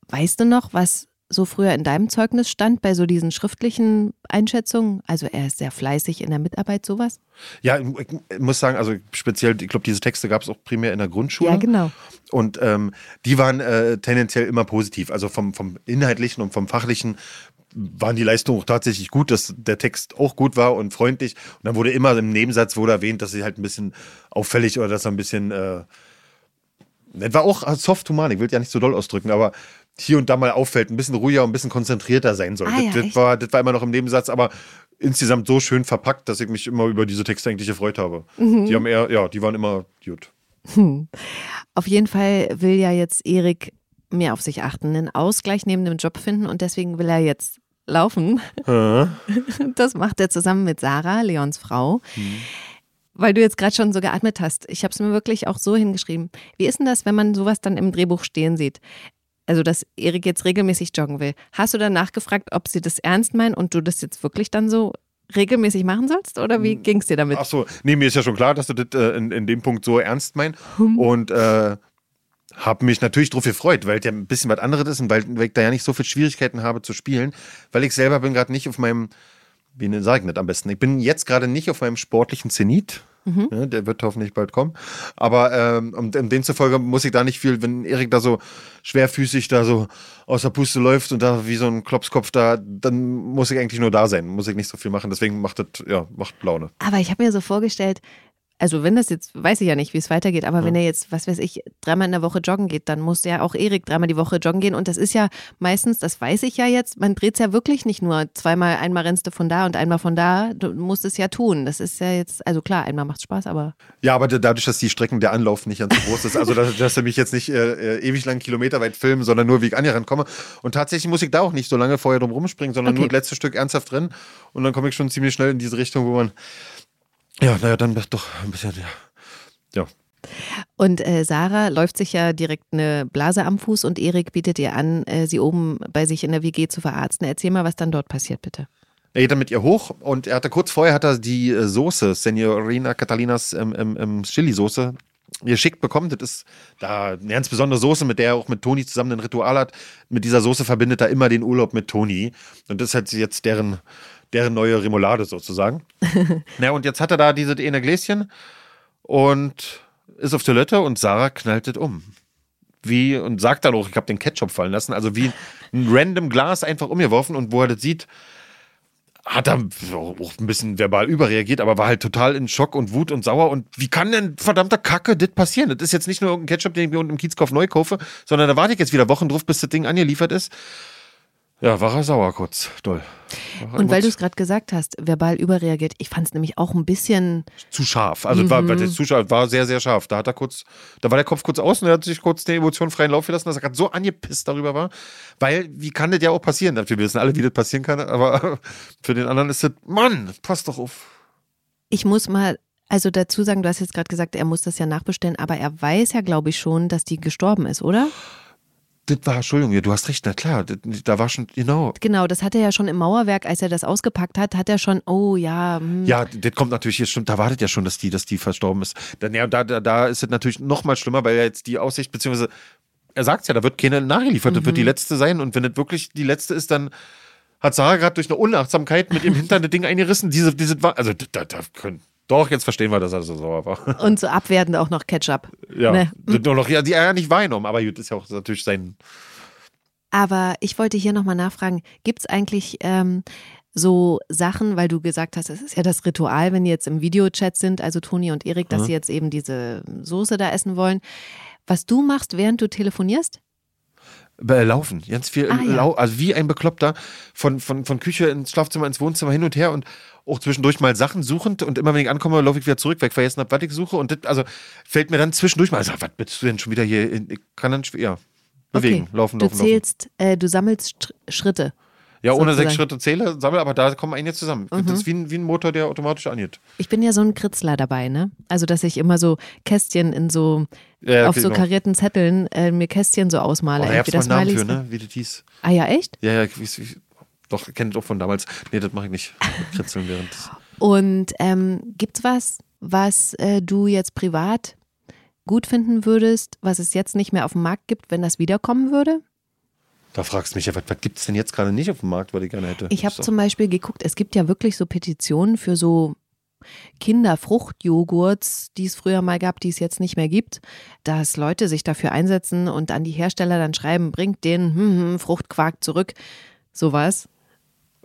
Weißt du noch, was so früher in deinem Zeugnis stand bei so diesen schriftlichen Einschätzungen? Also er ist sehr fleißig in der Mitarbeit, sowas? Ja, ich muss sagen, also speziell, ich glaube, diese Texte gab es auch primär in der Grundschule. Ja, genau. Und ähm, die waren äh, tendenziell immer positiv. Also vom, vom Inhaltlichen und vom Fachlichen waren die Leistungen auch tatsächlich gut, dass der Text auch gut war und freundlich. Und dann wurde immer im Nebensatz wurde erwähnt, dass sie halt ein bisschen auffällig oder dass er ein bisschen äh, das war auch soft human, ich will ja nicht so doll ausdrücken, aber hier und da mal auffällt, ein bisschen ruhiger und ein bisschen konzentrierter sein soll. Ah, ja, das, das, echt? war, das war immer noch im Nebensatz, aber insgesamt so schön verpackt, dass ich mich immer über diese Texte eigentlich gefreut habe. Mhm. Die haben eher, ja, die waren immer gut. Auf jeden Fall will ja jetzt Erik mehr auf sich achten, einen Ausgleich neben dem Job finden und deswegen will er jetzt laufen. Das macht er zusammen mit Sarah, Leons Frau. Weil du jetzt gerade schon so geatmet hast. Ich habe es mir wirklich auch so hingeschrieben. Wie ist denn das, wenn man sowas dann im Drehbuch stehen sieht? Also dass Erik jetzt regelmäßig joggen will, hast du dann nachgefragt, ob sie das ernst meinen und du das jetzt wirklich dann so regelmäßig machen sollst? Oder wie ging es dir damit? Ach so, nee, mir ist ja schon klar, dass du das äh, in, in dem Punkt so ernst meinst. Und äh, habe mich natürlich darauf gefreut, weil es ja ein bisschen was anderes ist und weil, weil ich da ja nicht so viele Schwierigkeiten habe zu spielen, weil ich selber bin gerade nicht auf meinem, wie sage ich nicht am besten, ich bin jetzt gerade nicht auf meinem sportlichen Zenit. Ja, der wird hoffentlich bald kommen. Aber ähm, um, um den zufolge muss ich da nicht viel, wenn Erik da so schwerfüßig da so aus der Puste läuft und da wie so ein Klopskopf da, dann muss ich eigentlich nur da sein, muss ich nicht so viel machen. Deswegen macht das, ja, macht Laune. Aber ich habe mir so vorgestellt, also wenn das jetzt, weiß ich ja nicht, wie es weitergeht, aber wenn er jetzt, was weiß ich, dreimal in der Woche joggen geht, dann muss ja auch Erik dreimal die Woche joggen gehen. Und das ist ja meistens, das weiß ich ja jetzt, man dreht es ja wirklich nicht nur zweimal, einmal rennst du von da und einmal von da. Du musst es ja tun. Das ist ja jetzt, also klar, einmal macht Spaß, aber. Ja, aber da- dadurch, dass die Strecken der Anlauf nicht ganz so groß ist, also dass, dass er mich jetzt nicht äh, äh, ewig lang kilometerweit filmen, sondern nur wie ich an ihr rankomme. Und tatsächlich muss ich da auch nicht so lange vorher drum rumspringen, sondern Okay. nur das letzte Stück ernsthaft rennen. Und dann komme ich schon ziemlich schnell in diese Richtung, wo man, ja, naja, dann doch ein bisschen, ja. Ja, Und äh, Sarah läuft sich ja direkt eine Blase am Fuß und Erik bietet ihr an, äh, sie oben bei sich in der WG zu verarzten. Erzähl mal, was dann dort passiert, bitte. Er geht dann mit ihr hoch und er hatte kurz vorher hat er die äh, Soße, Senorina Catalinas ähm, ähm, ähm, Chili-Soße, geschickt bekommen. Das ist da eine ganz besondere Soße, mit der er auch mit Toni zusammen ein Ritual hat. Mit dieser Soße verbindet er immer den Urlaub mit Toni. Und das ist halt jetzt deren, deren neue Remoulade sozusagen. Na, und jetzt hat er da diese eine Gläschen und ist auf Toilette und Sarah knallt das um. Wie, und sagt dann auch, ich habe den Ketchup fallen lassen. Also wie ein random Glas einfach umgeworfen und wo er das sieht, hat er auch ein bisschen verbal überreagiert, aber war halt total in Schock und Wut und sauer. Und wie kann denn verdammter Kacke das passieren? Das ist jetzt nicht nur irgendein Ketchup, den ich mir unten im Kiezkauf neu kaufe, sondern da warte ich jetzt wieder Wochen drauf, bis das Ding angeliefert ist. Ja, war er sauer kurz. Doll. War Und weil du es gerade gesagt hast, verbal überreagiert, ich fand es nämlich auch ein bisschen, zu scharf. Also war, weil das zu scharf, war sehr, sehr scharf. Da hat er kurz, da war der Kopf kurz aus und er hat sich kurz den Emotionen freien Lauf gelassen, dass er gerade so angepisst darüber war. Weil, wie kann das ja auch passieren? Wir wissen alle, wie das passieren kann, aber für den anderen ist das, Mann, pass doch auf. ich muss mal, also dazu sagen, du hast jetzt gerade gesagt, er muss das ja nachbestellen, aber er weiß ja, glaube ich, schon, dass die gestorben ist, oder? Das war, Entschuldigung, du hast recht, na klar, das, da war schon, genau. Genau, das hat er ja schon im Mauerwerk, als er das ausgepackt hat, hat er schon, oh ja, hm. Ja, das kommt natürlich jetzt stimmt, da wartet ja schon, dass die, dass die verstorben ist. Dann, ja, da, da, da ist es natürlich noch mal schlimmer, weil ja jetzt die Aussicht, beziehungsweise er sagt ja, da wird keine nachgeliefert, das wird die letzte sein und wenn das wirklich die letzte ist, dann hat Sarah gerade durch eine Unachtsamkeit mit ihrem Hintern das Ding eingerissen. Diese, diese, also da, da können, doch, jetzt verstehen wir, dass er so sauer war. Und so abwertend auch noch Ketchup. Ja, Ne? nur noch, ja, die ja nicht wahrgenommen, aber gut, ist ja auch natürlich sein, Aber ich wollte hier nochmal nachfragen, gibt es eigentlich ähm, so Sachen, weil du gesagt hast, es ist ja das Ritual, wenn die jetzt im Videochat sind, also Toni und Erik, dass sie jetzt eben diese Soße da essen wollen. Was du machst, während du telefonierst? Äh, Laufen, ganz viel, Ah, ja. also wie ein Bekloppter, von, von, von Küche ins Schlafzimmer, ins Wohnzimmer hin und her und auch zwischendurch mal Sachen suchend und immer wenn ich ankomme, laufe ich wieder zurück, weil ich vergessen habe, was ich suche und das, also fällt mir dann zwischendurch mal, also, was bist du denn schon wieder hier, in, ich kann dann, ja, bewegen, okay. laufen, Du laufen, laufen. zählst, äh, du sammelst Schritte. Ja, ohne sozusagen. sechs Schritte zähle, sammle, aber da kommen einige zusammen. Mhm. Das ist wie ein, wie ein Motor, der automatisch angeht. Ich bin ja so ein Kritzler dabei, ne? Also, dass ich immer so Kästchen in so, Ja, auf so genau. karierten Zetteln äh, mir Kästchen so Oh, ausmale. da gab es Namen für, ne, wie das hieß. Ah ja, echt? Ja, ja, ich, weiß- ich, doch, kennt auch von damals. Nee, das mache ich nicht. Kritzeln während. Und ähm, gibt's was, was äh, du jetzt privat gut finden würdest, was es jetzt nicht mehr auf dem Markt gibt, wenn das wiederkommen würde? Da fragst du mich ja, was, was gibt es denn jetzt gerade nicht auf dem Markt, was ich gerne hätte? Ich habe doch- zum Beispiel geguckt, es gibt ja wirklich so Petitionen für so Kinderfruchtjoghurts, die es früher mal gab, die es jetzt nicht mehr gibt, dass Leute sich dafür einsetzen und an die Hersteller dann schreiben, bringt den hm, hm, Fruchtquark zurück. Sowas.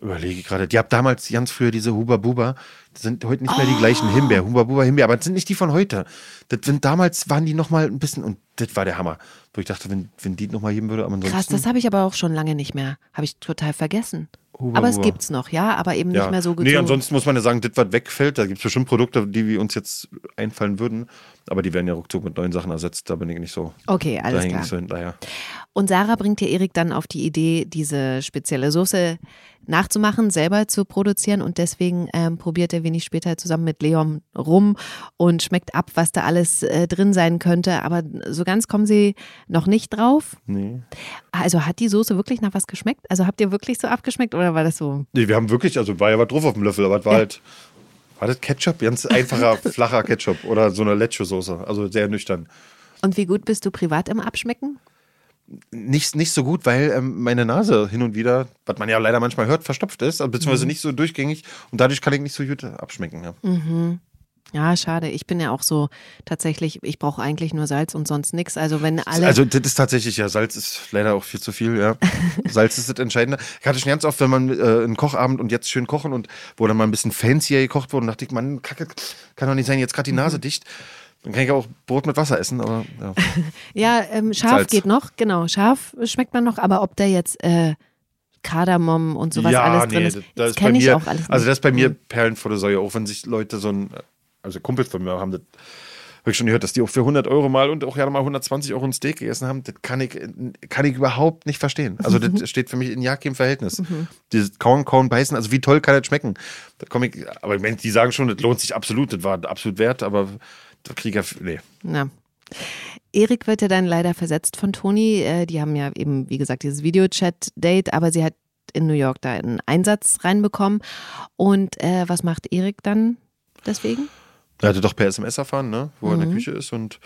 Überlege gerade. Die habt damals ganz früher diese Huba Buba. Das sind heute nicht mehr die Oh. gleichen Himbeer. Huba Buba Himbeer, aber das sind nicht die von heute. Das sind damals waren die noch mal ein bisschen und das war der Hammer. Wo ich dachte, wenn, wenn die noch mal geben würde, aber ansonsten. Krass, das habe ich aber auch schon lange nicht mehr. Habe ich total vergessen. Huba aber es Buba. gibt's noch, ja, aber eben nicht mehr so gut. Nee, so- ansonsten muss man ja sagen, das, was wegfällt, da gibt es bestimmt Produkte, die wir uns jetzt einfallen würden. Aber die werden ja ruckzuck mit neuen Sachen ersetzt. Da bin ich nicht so. Okay, alles klar. so hinterher. Und Sarah bringt ja Erik dann auf die Idee, diese spezielle Soße nachzumachen, selber zu produzieren und deswegen ähm, probiert er wenig später zusammen mit Leon rum und schmeckt ab, was da alles äh, drin sein könnte. Aber so ganz kommen sie noch nicht drauf. Nee. Also hat die Soße wirklich nach was geschmeckt? Also habt ihr wirklich so abgeschmeckt oder war das so? Nee, wir haben wirklich, also war ja was drauf auf dem Löffel, aber es war Ja. halt. War das Ketchup? Ganz einfacher, flacher Ketchup oder so eine Leche-Soße. Also sehr nüchtern. Und wie gut bist du privat im Abschmecken? Nicht, nicht so gut, weil ähm, meine Nase hin und wieder, was man ja leider manchmal hört, verstopft ist, also Mhm. beziehungsweise nicht so durchgängig und dadurch kann ich nicht so gut abschmecken. Ja. Mhm. Ja, schade. Ich bin ja auch so tatsächlich, ich brauche eigentlich nur Salz und sonst nichts. Also wenn alle. Also das ist tatsächlich, ja, Salz ist leider auch viel zu viel, ja. Salz ist das Entscheidende. Ich hatte schon ganz oft, wenn man äh, einen Kochabend und jetzt schön kochen und wo dann mal ein bisschen fancier gekocht wurde, und dachte ich, Mann, Kacke, kann doch nicht sein, jetzt gerade die Mhm. Nase dicht. Dann kann ich auch Brot mit Wasser essen, aber ja. ja, ähm, scharf Salz. geht noch, genau. Scharf schmeckt man noch, aber ob da jetzt äh, Kardamom und sowas ja, alles drin nee, ist, das, das kenne ich mir, auch alles nicht. also das ist bei mir Mhm. Perlen vor der Säue, auch wenn sich Leute so ein, also Kumpels von mir haben das, habe ich schon gehört, dass die auch für 100 Euro mal und auch ja mal 120 Euro ein Steak gegessen haben, das kann ich, kann ich überhaupt nicht verstehen. Also das steht für mich in ja keinem Verhältnis. Mhm. Dieses Kauen, Kauen, Beißen, also wie toll kann das schmecken? Da komme ich, aber ich meine, die sagen schon, das lohnt sich absolut, das war absolut wert, aber Krieger, nee. Ja. Erik wird ja dann leider versetzt von Toni. Äh, Die haben ja eben, wie gesagt, dieses Videochat-Date, aber sie hat in New York da einen Einsatz reinbekommen. Und äh, was macht Erik dann deswegen? Er hatte doch per SMS erfahren, ne, wo er in Mhm. der Küche ist und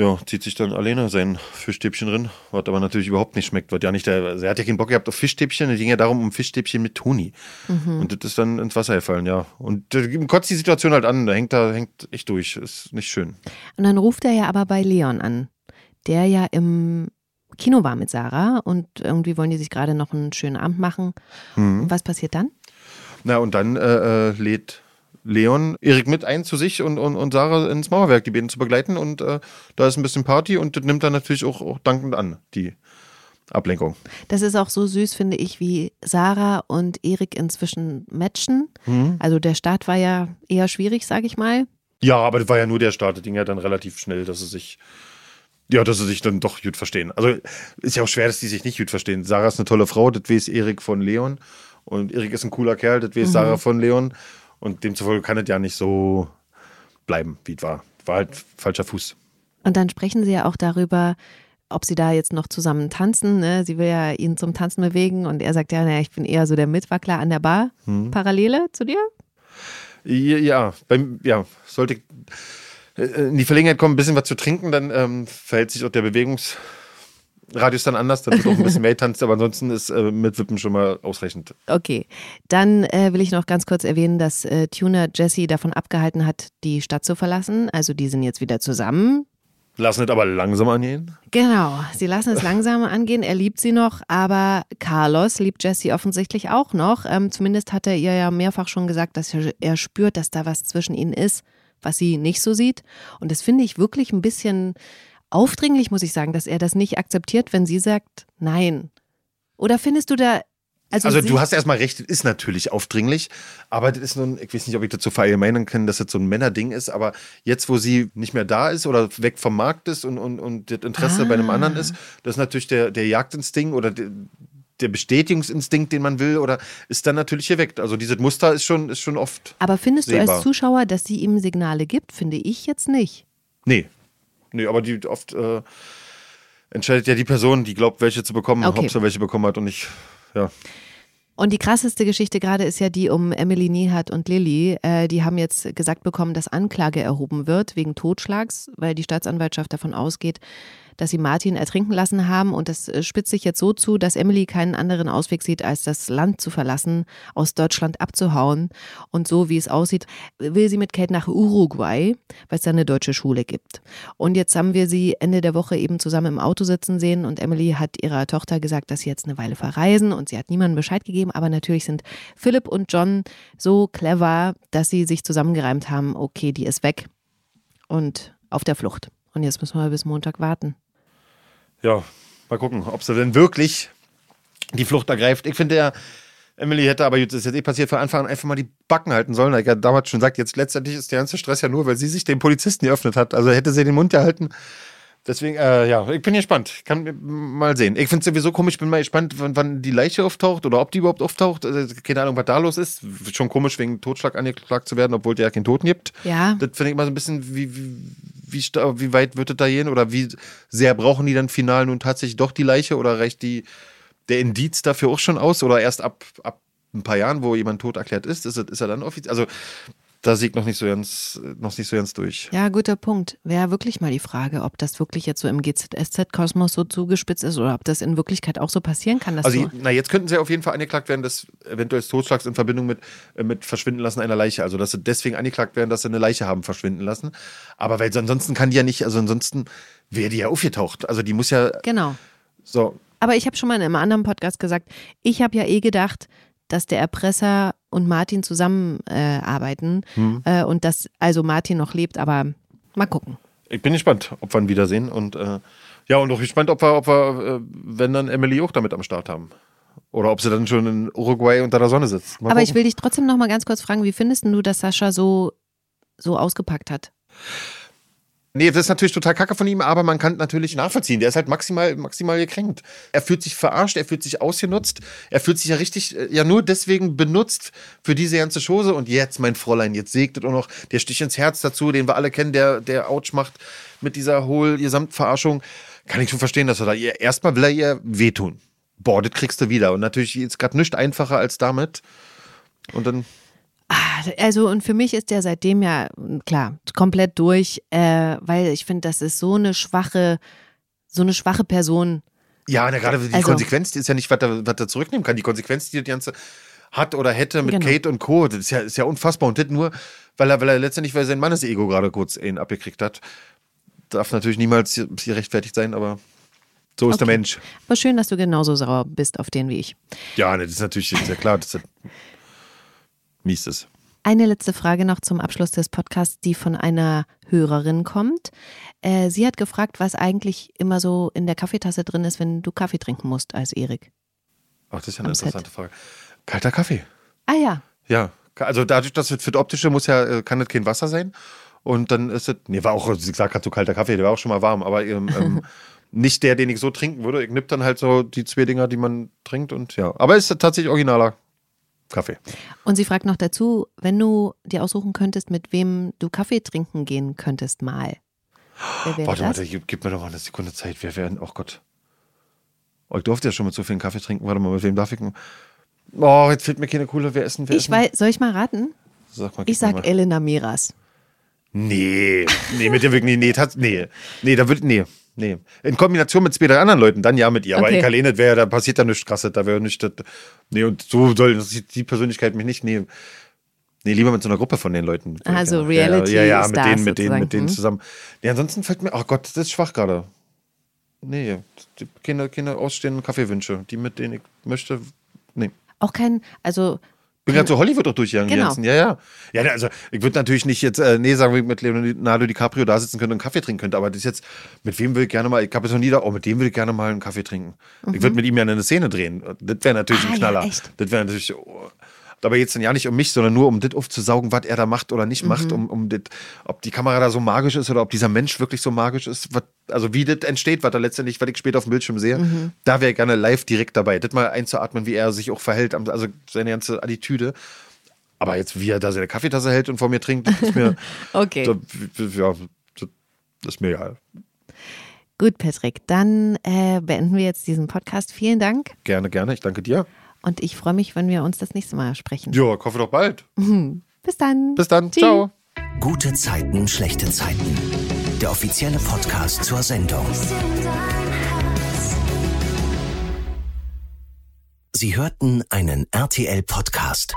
ja, zieht sich dann alleine sein Fischstäbchen drin, was aber natürlich überhaupt nicht schmeckt, weil ja nicht der, also er hat ja keinen Bock gehabt auf Fischstäbchen, es ging ja darum um Fischstäbchen mit Toni. Mhm. Und das ist dann ins Wasser gefallen, ja. Und äh, kotzt die Situation halt an, da hängt da hängt echt durch, ist nicht schön. Und dann ruft er ja aber bei Leon an, der ja im Kino war mit Sarah und irgendwie wollen die sich gerade noch einen schönen Abend machen. Mhm. Und was passiert dann? Na, und dann äh, äh, lädt Leon Erik mit ein zu sich und, und, und Sarah ins Mauerwerk, die beiden zu begleiten. Und äh, da ist ein bisschen Party und das nimmt er natürlich auch, auch dankend an, die Ablenkung. Das ist auch so süß, finde ich, wie Sarah und Erik inzwischen matchen. Mhm. Also der Start war ja eher schwierig, sage ich mal. Ja, aber das war ja nur der Start. Das ging ja dann relativ schnell, dass sie sich, ja, dass sie sich dann doch gut verstehen. Also ist ja auch schwer, dass die sich nicht gut verstehen. Sarah ist eine tolle Frau, das weiß Erik von Leon. Und Erik ist ein cooler Kerl, das weiß Mhm. Sarah von Leon. Und demzufolge kann es ja nicht so bleiben, wie es war. War halt falscher Fuß. Und dann sprechen sie ja auch darüber, ob sie da jetzt noch zusammen tanzen. Ne? Sie will ja ihn zum Tanzen bewegen und er sagt ja, naja, ich bin eher so der Mitwackler an der Bar. Hm. Parallele zu dir? Ja, ja, beim, ja, sollte ich äh, in die Verlegenheit kommen, ein bisschen was zu trinken, dann ähm, verhält sich auch der Bewegungsradius dann anders, dann wird auch ein bisschen mehr tanzt, aber ansonsten ist äh, mit Wippen schon mal ausreichend. Okay, dann äh, will ich noch ganz kurz erwähnen, dass äh, Tuner Jesse davon abgehalten hat, die Stadt zu verlassen. Also die sind jetzt wieder zusammen. Lassen es aber langsam angehen. Genau, sie lassen es langsam angehen. Er liebt sie noch, aber Carlos liebt Jesse offensichtlich auch noch. Ähm, zumindest hat er ihr ja mehrfach schon gesagt, dass er, er spürt, dass da was zwischen ihnen ist, was sie nicht so sieht. Und das finde ich wirklich ein bisschen aufdringlich, muss ich sagen, dass er das nicht akzeptiert, wenn sie sagt Nein. Oder findest du da. Also, Also, du hast erstmal recht, das ist natürlich aufdringlich, aber das ist nun, ich weiß nicht, ob ich dazu verallgemeinern kann, dass das so ein Männerding ist, aber jetzt, wo sie nicht mehr da ist oder weg vom Markt ist und, und, und das Interesse Ah. bei einem anderen ist, das ist natürlich der, der Jagdinstinkt oder der, der Bestätigungsinstinkt, den man will, oder ist dann natürlich geweckt. Also dieses Muster ist schon, ist schon oft. aber findest du sehbar. als Zuschauer, dass sie ihm Signale gibt? Finde ich jetzt nicht. Nee. Nee, aber die oft äh, entscheidet ja die Person, die glaubt, welche zu bekommen, Okay. ob sie welche bekommen hat und nicht. Ja. Und die krasseste Geschichte gerade ist ja die um Emily Niehardt und Lilly. Äh, die haben jetzt gesagt bekommen, dass Anklage erhoben wird wegen Totschlags, weil die Staatsanwaltschaft davon ausgeht, dass sie Martin ertrinken lassen haben. Und das äh, spitzt sich jetzt so zu, dass Emily keinen anderen Ausweg sieht, als das Land zu verlassen, aus Deutschland abzuhauen. Und so wie es aussieht, will sie mit Kate nach Uruguay, weil es da eine deutsche Schule gibt. Und jetzt haben wir sie Ende der Woche eben zusammen im Auto sitzen sehen und Emily hat ihrer Tochter gesagt, dass sie jetzt eine Weile verreisen und sie hat niemandem Bescheid gegeben. Aber natürlich sind Philipp und John so clever, dass sie sich zusammengereimt haben, okay, die ist weg und auf der Flucht. Und jetzt müssen wir bis Montag warten. Ja, mal gucken, ob sie denn wirklich die Flucht ergreift. Ich finde ja, Emily hätte aber, das ist jetzt eh passiert, von Anfang an einfach mal die Backen halten sollen. Ich habe damals schon gesagt, jetzt letztendlich ist der ganze Stress ja nur, weil sie sich dem Polizisten geöffnet hat. Also hätte sie den Mund gehalten. Deswegen, äh, ja, ich bin gespannt. Kann mal sehen. Ich finde es sowieso komisch, bin mal gespannt, wann, wann, die Leiche auftaucht oder ob die überhaupt auftaucht. Also, keine Ahnung, was da los ist. Schon komisch, wegen Totschlag angeklagt zu werden, obwohl der ja keinen Toten gibt. Ja. Das finde ich immer so ein bisschen, wie, wie, wie, wie weit wird es da gehen? Oder wie sehr brauchen die dann final nun tatsächlich doch die Leiche oder reicht die der Indiz dafür auch schon aus oder erst ab, ab ein paar Jahren, wo jemand tot erklärt ist, ist, ist er dann offiziell. Also da ich noch nicht so ganz, noch nicht so ganz durch. Ja, guter Punkt. Wäre wirklich mal die Frage, ob das wirklich jetzt so im GZSZ-Kosmos so zugespitzt ist oder ob das in Wirklichkeit auch so passieren kann. also, na, jetzt könnten sie auf jeden Fall angeklagt werden, dass eventuell Totschlags in Verbindung mit, äh, mit Verschwinden lassen einer Leiche. Also, dass sie deswegen angeklagt werden, dass sie eine Leiche haben verschwinden lassen. Aber weil ansonsten kann die ja nicht, also ansonsten wäre die ja aufgetaucht. Also, die muss ja. Genau. So, aber ich habe schon mal in einem anderen Podcast gesagt, ich habe ja eh gedacht, dass der Erpresser und Martin zusammenarbeiten äh, hm. äh, und dass also Martin noch lebt, aber mal gucken. Ich bin gespannt, ob wir ihn wiedersehen und äh, ja, und auch gespannt, ob wir, ob wir, äh, wenn dann Emily auch damit am Start haben. Oder ob sie dann schon in Uruguay unter der Sonne sitzt. Mal aber gucken. ich will dich trotzdem noch mal ganz kurz fragen, wie findest du, dass Sascha so, so ausgepackt hat? Nee, das ist natürlich total kacke von ihm, aber man kann natürlich nachvollziehen. Der ist halt maximal, maximal gekränkt. Er fühlt sich verarscht, er fühlt sich ausgenutzt, er fühlt sich ja richtig, äh, ja nur deswegen benutzt für diese ganze Chose. Und jetzt, mein Fräulein, jetzt segnet auch noch der Stich ins Herz dazu, den wir alle kennen, der, der Ouch macht mit dieser hohl Gesamtverarschung. Kann ich schon verstehen, dass er da, erstmal will er ihr wehtun. Boah, das kriegst du wieder. Und natürlich ist gerade nichts einfacher als damit. Und dann also und für mich ist der seitdem ja klar komplett durch, äh, weil ich finde, das ist so eine schwache, so eine schwache Person. Ja, na, gerade die also, Konsequenz, die ist ja nicht, was er, was er zurücknehmen kann. Die Konsequenz, die die ganze hat oder hätte mit genau. Kate und Co. Das ist ja, ist ja unfassbar. Und das nur, weil er, weil er letztendlich, weil sein Mannesego gerade kurz ihn abgekriegt hat. Darf natürlich niemals hier rechtfertigt sein, aber so ist okay. der Mensch. Aber schön, dass du genauso sauer bist auf den wie ich. Ja, ne, das ist natürlich sehr klar. Das ist, mies ist. Eine letzte Frage noch zum Abschluss des Podcasts, die von einer Hörerin kommt. Äh, sie hat gefragt, was eigentlich immer so in der Kaffeetasse drin ist, wenn du Kaffee trinken musst als Erik. Ach, das ist ja eine interessante Set. Frage. Kalter Kaffee. Ah ja. Ja, also dadurch, dass es für das Optische muss ja, äh, kann das kein Wasser sein. Und dann ist es, nee, war auch, sie gesagt hat, so kalter Kaffee, der war auch schon mal warm, aber ähm, ähm, nicht der, den ich so trinken würde. Ich nipp dann halt so die zwei Dinger, die man trinkt und ja. Aber es ist tatsächlich originaler Kaffee. Und sie fragt noch dazu, wenn du dir aussuchen könntest, mit wem du Kaffee trinken gehen könntest, mal. Warte mal, gib, gib, mir doch mal eine Sekunde Zeit. Wer wären, oh Gott. Oh, ich durfte ja schon mit so vielen Kaffee trinken. Warte mal, mit wem darf ich? Oh, jetzt fehlt mir keine coole. Wer essen? Wer ich weiß, soll ich mal raten? Sag mal, ich sag mal. Elena Miras. Nee, nee, mit dem wirklich, nee, nee, nee, nee, da wird, nee. Nee. In Kombination mit zwei, drei anderen Leuten, dann ja mit ihr. Okay. Aber in Kalene wäre, da passiert da nichts krasses, da wäre nicht. Das, nee, und so soll die Persönlichkeit mich nicht nehmen. Nee, lieber mit so einer Gruppe von den Leuten. Also Reality. Ja, ja, ja mit denen, mit denen, mit denen hm? zusammen. Nee, ansonsten fällt mir, ach oh Gott, das ist schwach gerade. Nee, keine, keine ausstehenden Kaffeewünsche. Die, mit denen ich möchte, nee. Auch kein, also bin gerade so Hollywood auch durchgegangen. Genau. Ja, ja. Ja, also ich würde natürlich nicht jetzt, äh, nee, sagen wir, mit Leonardo DiCaprio da sitzen könnte und einen Kaffee trinken könnte, aber das jetzt, mit wem will ich gerne mal, ich habe jetzt noch nie da, oh, mit dem will ich gerne mal einen Kaffee trinken. Mhm. Ich würde mit ihm ja eine Szene drehen. Das wäre natürlich ah, ein Knaller. Ja, das wäre natürlich, oh, Dabei geht es dann ja nicht um mich, sondern nur um das aufzusaugen, was er da macht oder nicht macht, mhm. um, um das, ob die Kamera da so magisch ist oder ob dieser Mensch wirklich so magisch ist. Was, also wie das entsteht, was er letztendlich, was ich später auf dem Bildschirm sehe, mhm. da wäre ich gerne live direkt dabei. Das mal einzuatmen, wie er sich auch verhält, also seine ganze Attitüde. Aber jetzt, wie er da seine Kaffeetasse hält und vor mir trinkt, ist mir. okay. Da, ja, das ist mir egal. Gut, Patrick, dann äh, beenden wir jetzt diesen Podcast. Vielen Dank. Gerne, gerne. Ich danke dir. Und ich freue mich, wenn wir uns das nächste Mal sprechen. Ja, ich hoffe doch bald. Bis dann. Bis dann. Tschüss. Ciao. Gute Zeiten, schlechte Zeiten. Der offizielle Podcast zur Sendung. Sie hörten einen RTL-Podcast.